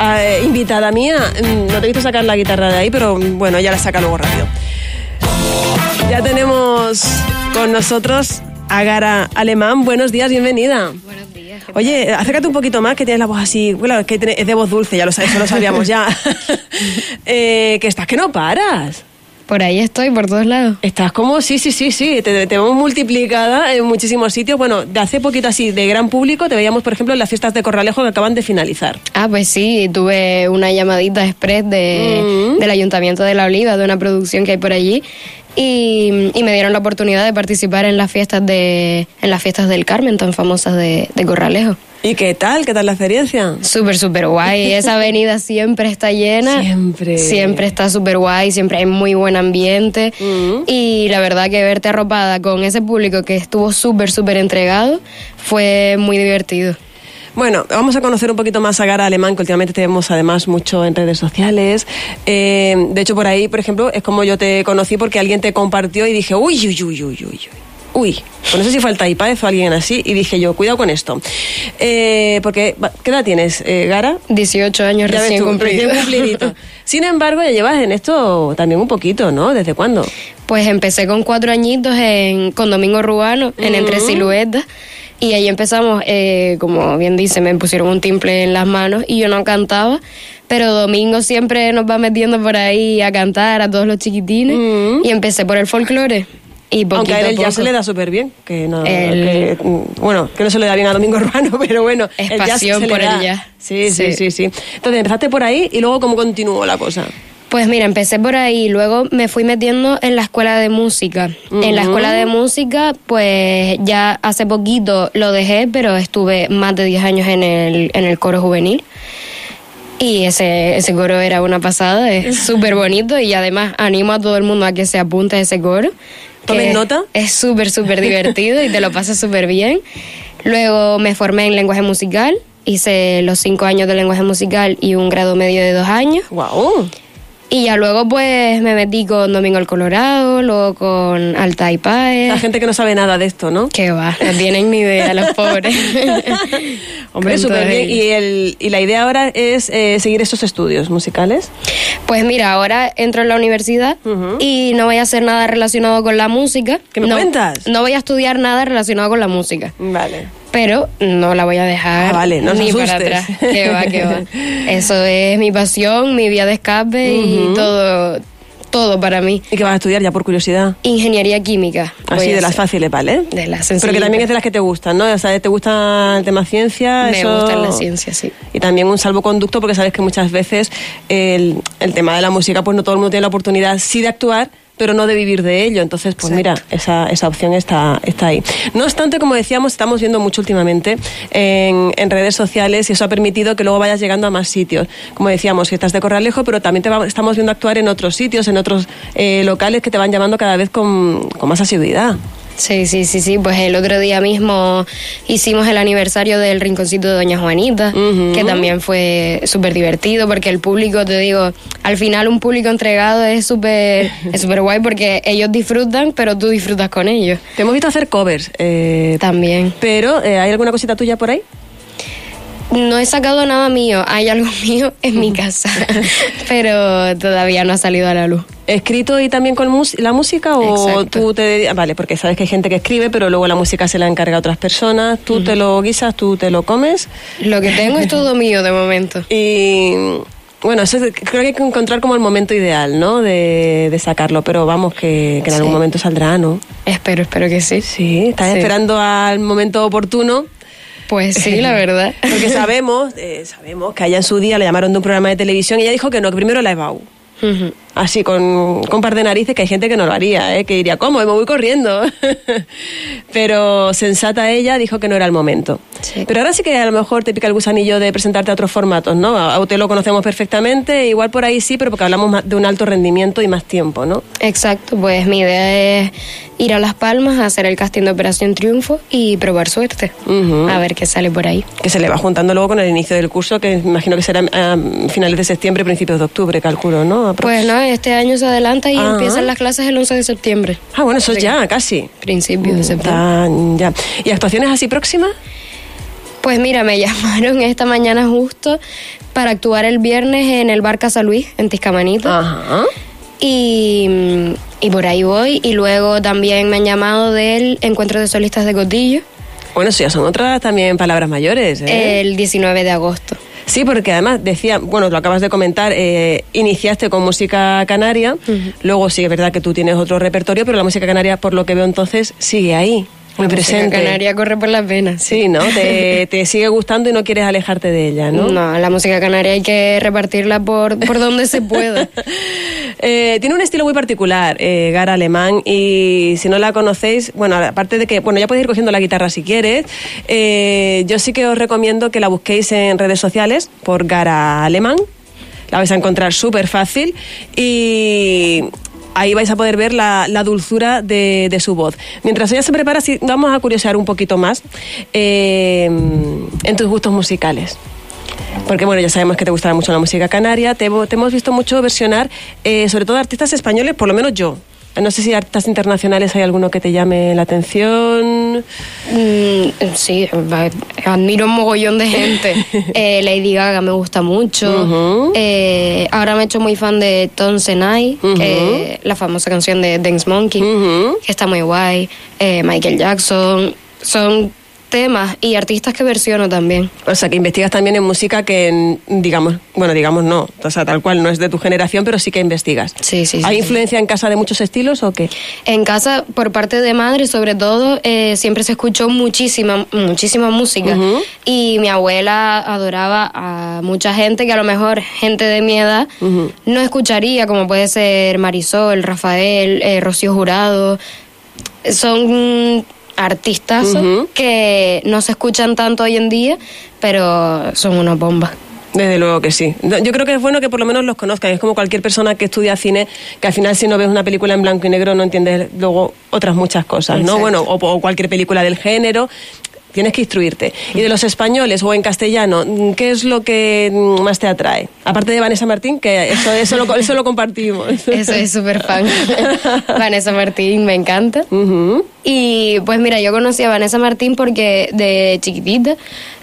eh, invitada mía. Mm, No te he visto sacar la guitarra de ahí, pero mm, bueno, ya la saca luego rápido. Ya tenemos con nosotros a Gara Alemán. Buenos días, bienvenida. Buenos días. ¿qué Oye, acércate un poquito más, que tienes la voz así. Bueno, es que es de voz dulce, ya lo sabes, eso lo sabíamos ya. Eh, que estás que no paras. Por ahí estoy, por todos lados. Estás como, sí, sí, sí, sí, te, te vemos multiplicada en muchísimos sitios. Bueno, de hace poquito así, de gran público, te veíamos, por ejemplo, en las fiestas de Corralejo que acaban de finalizar. Ah, pues sí, tuve una llamadita express de, Mm. del Ayuntamiento de La Oliva, de una producción que hay por allí, y, y me dieron la oportunidad de participar en las fiestas de en las fiestas del Carmen, tan famosas de, de Corralejo. ¿Y qué tal? ¿Qué tal la experiencia? Súper, súper guay. Esa avenida siempre está llena. Siempre. Siempre está súper guay, siempre hay muy buen ambiente. Mm. Y la verdad que verte arropada con ese público que estuvo súper, súper entregado fue muy divertido. Bueno, vamos a conocer un poquito más a Gara Alemán, que últimamente te vemos además mucho en redes sociales. Eh, de hecho, por ahí, por ejemplo, es como yo te conocí porque alguien te compartió y dije, uy, uy, uy, uy, uy, uy. Uy, pues no sé si fue el Taipaz o alguien así, y dije yo, cuidado con esto. Eh, porque, ¿qué edad tienes, eh, Gara? 18 años Ya recién recién cumplidito. Sin embargo, ya llevas en esto también un poquito, ¿no? ¿Desde cuándo? Pues empecé con cuatro añitos en, con Domingo Rubano, en Entre Siluetas. Y ahí empezamos, eh, como bien dice, me pusieron un timple en las manos y yo no cantaba. Pero Domingo siempre nos va metiendo por ahí a cantar a todos los chiquitines. Mm. Y empecé por el folclore. Y Aunque a él ya poco. se le da súper bien. Que no, El- que, mm, bueno, que no se le da bien a Domingo Urbano, pero bueno. Es el jazz pasión se le por el da. jazz. Sí, sí, sí, Sí. sí. Entonces empezaste por ahí y luego cómo continuó la cosa. Pues mira, empecé por ahí, luego me fui metiendo en la escuela de música. En la escuela de música, pues ya hace poquito lo dejé, pero estuve más de 10 años en el, en el coro juvenil. Y ese, ese coro era una pasada, es súper bonito y además animo a todo el mundo a que se apunte a ese coro. Tomen nota. Es súper, súper divertido y te lo pasas súper bien. Luego me formé en lenguaje musical, hice los cinco años de lenguaje musical y un grado medio de dos años. ¡Wow! Y ya luego pues me metí con Domingo el Colorado, luego con Alta y Paez. La gente que no sabe nada de esto, ¿no? Que va, no tienen ni idea los pobres. Hombre, súper bien. Y, el, y la idea ahora es eh, seguir estos estudios musicales. Pues mira, ahora entro en la universidad y no voy a hacer nada relacionado con la música. ¿Qué me no, cuentas? No voy a estudiar nada relacionado con la música. Vale. Pero no la voy a dejar Ah, vale, no ni para atrás. Que va, que va. Eso es mi pasión, mi vía de escape y todo, todo para mí. ¿Y qué vas a estudiar ya por curiosidad? Ingeniería química. Así de las fáciles, ¿vale? De las Pero que también es de las que te gustan, ¿no? O sea, te gusta el tema ciencia. Me eso- gusta la ciencia, sí. Y también un salvoconducto porque sabes que muchas veces el, el tema de la música, pues no todo el mundo tiene la oportunidad sí de actuar, pero no de vivir de ello. Entonces, pues mira, esa, esa opción está, está ahí. No obstante, como decíamos, estamos viendo mucho últimamente en, en redes sociales y eso ha permitido que luego vayas llegando a más sitios. Como decíamos, que estás de Corralejo, pero también te va- estamos viendo actuar en otros sitios, en otros eh, locales que te van llamando cada vez con, con más asiduidad. Sí, sí, sí, sí. Pues el otro día mismo hicimos el aniversario del Rinconcito de Doña Juanita, que también fue súper divertido porque el público, te digo, al final un público entregado es súper es súper guay porque ellos disfrutan, pero tú disfrutas con ellos Te hemos visto hacer covers. eh, también. pero, eh, ¿hay alguna cosita tuya por ahí? No he sacado nada mío, hay algo mío en mi casa, pero todavía no ha salido a la luz. ¿Escrito y también con la música o Exacto. tú te Vale, porque sabes que hay gente que escribe, pero luego la música se la encarga a otras personas. Tú te lo guisas, tú te lo comes. Lo que tengo es todo mío de momento. Y bueno, eso es- creo que hay que encontrar como el momento ideal, ¿no? De, de sacarlo, pero vamos, que, que en algún momento saldrá, ¿no? Espero, espero que sí. Sí, estás Sí. esperando al momento oportuno. Pues sí, la verdad. Porque sabemos, eh, sabemos que allá en su día le llamaron de un programa de televisión y ella dijo que no, que primero la EBAU. Así, con, con un par de narices, que hay gente que no lo haría, ¿eh? que diría, ¿cómo? Me voy corriendo. Pero sensata ella dijo que no era el momento. Sí. Pero ahora sí que a lo mejor te pica el gusanillo de presentarte a otros formatos, ¿no? A usted lo conocemos perfectamente, igual por ahí sí, pero porque hablamos de un alto rendimiento y más tiempo, ¿no? Exacto, pues mi idea es ir a Las Palmas a hacer el casting de Operación Triunfo y probar suerte. A ver qué sale por ahí. Que se le va juntando luego con el inicio del curso, que imagino que será a finales de septiembre, principios de octubre, calculo, ¿no? Pues no, este año se adelanta y Ah. empiezan las clases el 11 de septiembre. ah, bueno, eso ya, casi. Principio de septiembre. Tan, ya. ¿Y actuaciones así próximas? Pues mira, me llamaron esta mañana justo para actuar el viernes en el bar Casa Luis, en Tiscamanito. Ajá. Y, y por ahí voy. Y luego también me han llamado del Encuentro de Solistas de Cotillo Bueno, ya son otras también palabras mayores. ¿eh? el 19 de agosto. Sí, porque además decía, bueno, lo acabas de comentar, eh, iniciaste con música canaria, luego sí es verdad que tú tienes otro repertorio, pero la música canaria, por lo que veo entonces, sigue ahí, muy La música presente. Canaria corre por las venas. Sí, ¿no? Te, te sigue gustando y no quieres alejarte de ella, ¿no? No, la música canaria hay que repartirla por, por donde se pueda. Eh, tiene un estilo muy particular, eh, Gara Alemán, y si no la conocéis, bueno, aparte de que, bueno, ya podéis ir cogiendo la guitarra si quieres, eh, yo sí que os recomiendo que la busquéis en redes sociales por Gara Alemán, la vais a encontrar súper fácil y ahí vais a poder ver la, la dulzura de, su voz. Mientras ella se prepara, sí, vamos a curiosear un poquito más eh, en tus gustos musicales. Porque bueno, ya sabemos que te gustaba mucho la música canaria, te, te hemos visto mucho versionar, eh, sobre todo artistas españoles, por lo menos yo. No sé si artistas internacionales hay alguno que te llame la atención. Mm, sí, va- admiro un mogollón de gente. Eh, Lady Gaga me gusta mucho. Eh, ahora me he hecho muy fan de Tonsenai, que la famosa canción de Dance Monkey, que está muy guay. Eh, Michael Jackson. Son temas y artistas que versiono también. O sea, que investigas también en música que, digamos, bueno, digamos no, o sea, tal cual no es de tu generación, pero sí que investigas. Sí, sí, ¿Hay sí. influencia en casa de muchos estilos o qué? En casa, por parte de madre, sobre todo, eh, siempre se escuchó muchísima, muchísima música. Y mi abuela adoraba a mucha gente que a lo mejor gente de mi edad no escucharía, como puede ser Marisol, Rafael, eh, Rocío Jurado. Son artistas que no se escuchan tanto hoy en día, pero son una bomba. Desde luego que sí. Yo creo que es bueno que por lo menos los conozcan. Es como cualquier persona que estudia cine, que al final si no ves una película en blanco y negro no entiendes luego otras muchas cosas, ¿no? Exacto. Bueno, o, o cualquier película del género. Tienes que instruirte. Y de los españoles o en castellano, ¿qué es lo que más te atrae? Aparte de Vanessa Martín, que eso, eso, lo, eso lo compartimos. Eso es súper fan. Vanessa Martín me encanta. Y pues mira, yo conocí a Vanessa Martín porque de chiquitita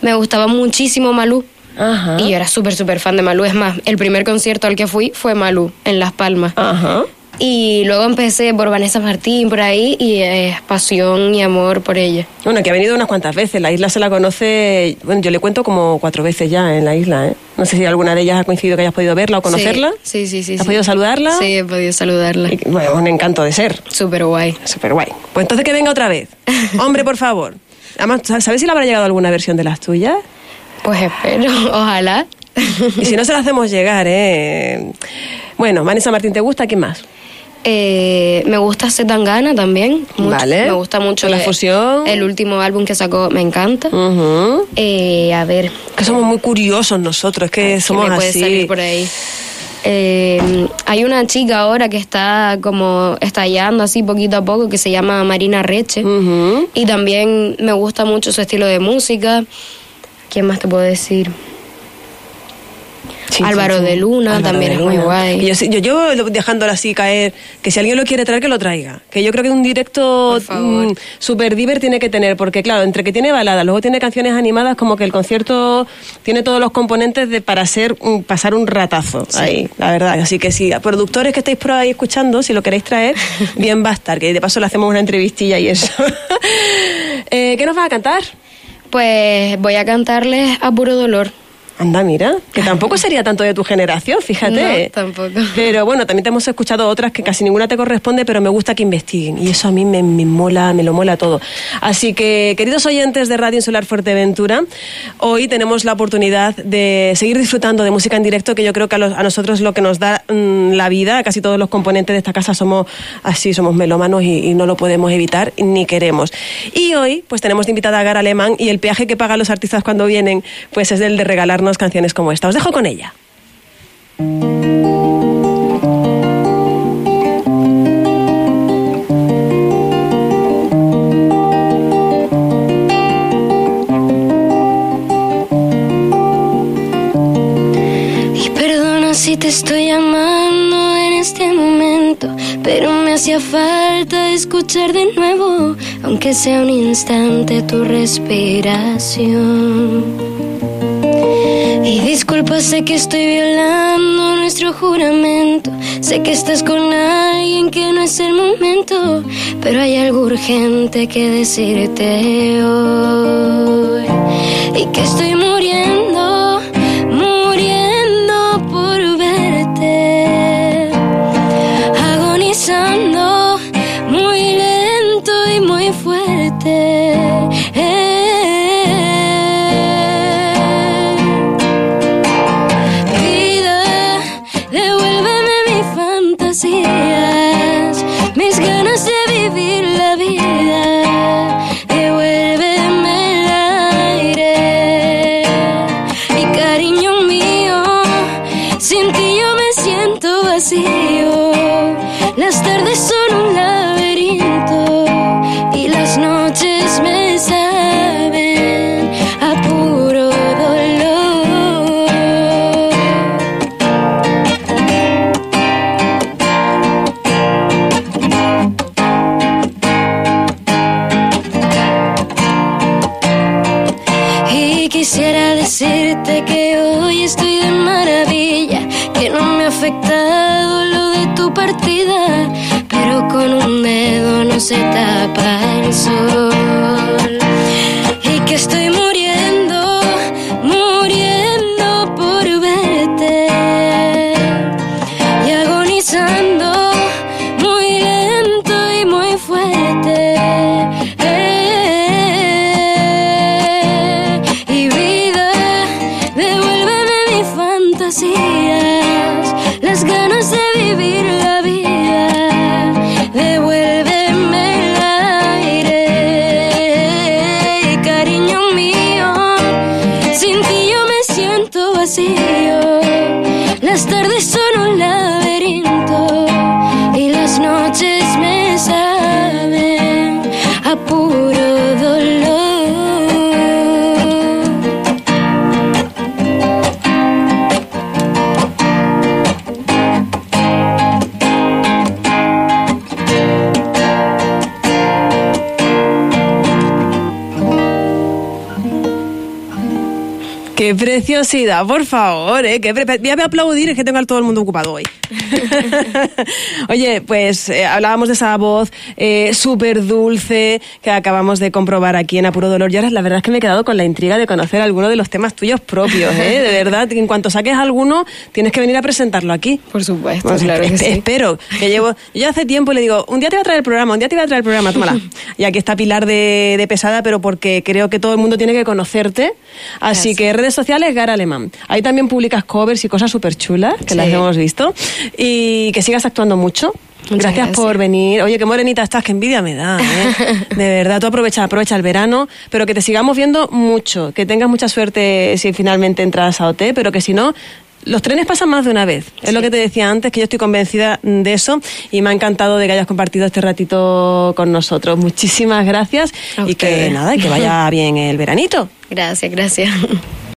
me gustaba muchísimo Malú. Ajá. Y yo era súper, súper fan de Malú. Es más, el primer concierto al que fui fue Malú, en Las Palmas. Ajá. Y luego empecé por Vanessa Martín, por ahí, y es pasión y amor por ella. Bueno, que ha venido unas cuantas veces. La isla se la conoce, bueno, yo le cuento como cuatro veces ya en la isla, ¿eh? No sé si alguna de ellas ha coincidido que hayas podido verla o conocerla. Sí, sí, sí. ¿Has sí. podido saludarla? Sí, he podido saludarla. Y, Bueno, un encanto de ser. Súper guay. Súper guay. Pues entonces que venga otra vez. Hombre, por favor. Además, ¿sabes si le habrá llegado alguna versión de las tuyas? Pues espero, ojalá. Y si no, se la hacemos llegar, ¿eh? Bueno, Vanessa Martín, ¿te gusta? ¿Quién más? Eh, me gusta Zetangana también. mucho. Vale. Me gusta mucho La el- fusión. El último álbum que sacó me encanta. Eh, a ver. Que somos muy curiosos nosotros, es que ¿qué somos me puede así. salir por ahí? Eh, hay una chica ahora que está como estallando así poquito a poco que se llama Marina Reche. Y también me gusta mucho su estilo de música. ¿Quién más te puedo decir? Sí, Álvaro sí, sí. de Luna Álvaro también de es muy guay. Yo, yo llevo dejándola así caer, que si alguien lo quiere traer, que lo traiga. Que yo creo que un directo Por favor. mm, super diver tiene que tener, porque claro, entre que tiene baladas, luego tiene canciones animadas, como que el concierto tiene todos los componentes de para un- pasar un ratazo ahí, la verdad. Así que si productores que estáis por ahí escuchando, si lo queréis traer, bien va a estar, que de paso le hacemos una entrevistilla y eso. Eh, ¿Qué nos vas a cantar? Pues voy a cantarles a puro dolor. Anda, mira, que tampoco sería tanto de tu generación, fíjate. No, tampoco. Pero bueno, también te hemos escuchado otras que casi ninguna te corresponde, pero me gusta que investiguen. Y eso a mí me, me mola, me lo mola todo. Así que, queridos oyentes de Radio Insular Fuerteventura, hoy tenemos la oportunidad de seguir disfrutando de música en directo, que yo creo que a, los- a nosotros lo que nos da mm, la vida, casi todos los componentes de esta casa somos así, somos melómanos y, y no lo podemos evitar ni queremos. Y hoy, pues tenemos de invitada a Gara Alemán y el peaje que pagan los artistas cuando vienen, pues es el de regalarnos canciones como esta. Os dejo con ella. Y perdona si te estoy llamando en este momento, pero me hacía falta escuchar de nuevo, aunque sea un instante, tu respiración. Y disculpa, sé que estoy violando nuestro juramento. Sé que estás con alguien que no es el momento. Pero hay algo urgente que decirte hoy. Y que estoy muriendo, se tapa el sol. Y que estoy muriendo, muriendo por verte y agonizando muy lento y muy fuerte. Y vida, devuélveme mis fantasías, las ganas de vivir Qué preciosidad, por favor, ¿eh? Qué pre- Voy a aplaudir, es que tengo a todo el mundo ocupado hoy. Oye, pues eh, hablábamos de esa voz eh, súper dulce que acabamos de comprobar aquí en Apuro Dolor. Y ahora la verdad es que me he quedado con la intriga de conocer alguno de los temas tuyos propios, ¿eh? De verdad, en cuanto saques alguno, tienes que venir a presentarlo aquí. Por supuesto, Pues, claro que sí. Espero, que llevo. Yo hace tiempo le digo, un día te voy a traer el programa, un día te voy a traer el programa, tómala. Y aquí está Pilar de, de Pesada, pero porque creo que todo el mundo tiene que conocerte. Así Gracias. que redes sociales, Gara Alemán. Ahí también publicas covers y cosas súper chulas, que Sí. las hemos visto. Y que sigas actuando mucho. Gracias, gracias. por venir. Oye, qué morenita estás, qué envidia me da. ¿eh? De verdad, tú aprovecha, aprovecha el verano, pero que te sigamos viendo mucho. Que tengas mucha suerte si finalmente entras a OT, pero que si no, los trenes pasan más de una vez. Es lo que te decía antes, que yo estoy convencida de eso y me ha encantado de que hayas compartido este ratito con nosotros. Muchísimas gracias y que nada, y que vaya bien el veranito. Gracias, gracias.